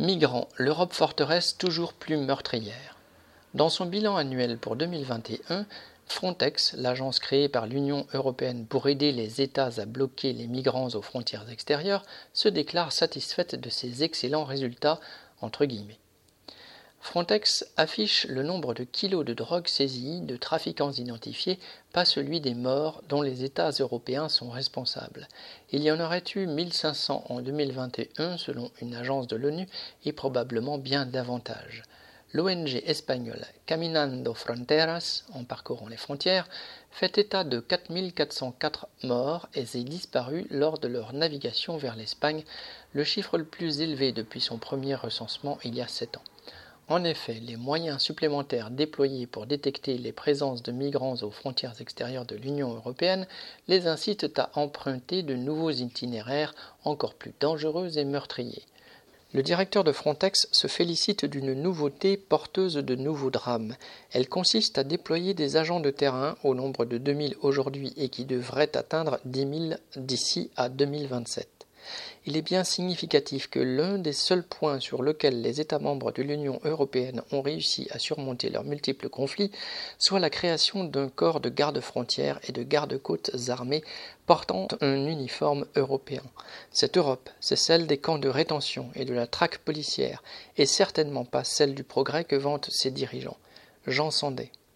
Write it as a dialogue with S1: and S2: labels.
S1: Migrants, l'Europe forteresse toujours plus meurtrière. Dans son bilan annuel pour 2021, Frontex, l'agence créée par l'Union européenne pour aider les États à bloquer les migrants aux frontières extérieures, se déclare satisfaite de ses excellents résultats. Frontex affiche le nombre de kilos de drogue saisis de trafiquants identifiés, pas celui des morts dont les États européens sont responsables. Il y en aurait eu 1500 en 2021 selon une agence de l'ONU et probablement bien davantage. L'ONG espagnole Caminando Fronteras, en parcourant les frontières, fait état de 4404 morts et disparus lors de leur navigation vers l'Espagne, le chiffre le plus élevé depuis son premier recensement il y a sept ans. En effet, les moyens supplémentaires déployés pour détecter les présences de migrants aux frontières extérieures de l'Union européenne les incitent à emprunter de nouveaux itinéraires encore plus dangereux et meurtriers. Le directeur de Frontex se félicite d'une nouveauté porteuse de nouveaux drames. Elle consiste à déployer des agents de terrain au nombre de 2000 aujourd'hui et qui devraient atteindre 10 000 d'ici à 2027 il est bien significatif que l'un des seuls points sur lesquels les États membres de l'Union européenne ont réussi à surmonter leurs multiples conflits soit la création d'un corps de garde-frontières et de garde-côtes armés portant un uniforme européen. Cette Europe, c'est celle des camps de rétention et de la traque policière, et certainement pas celle du progrès que vantent ses dirigeants. Jean Sandet.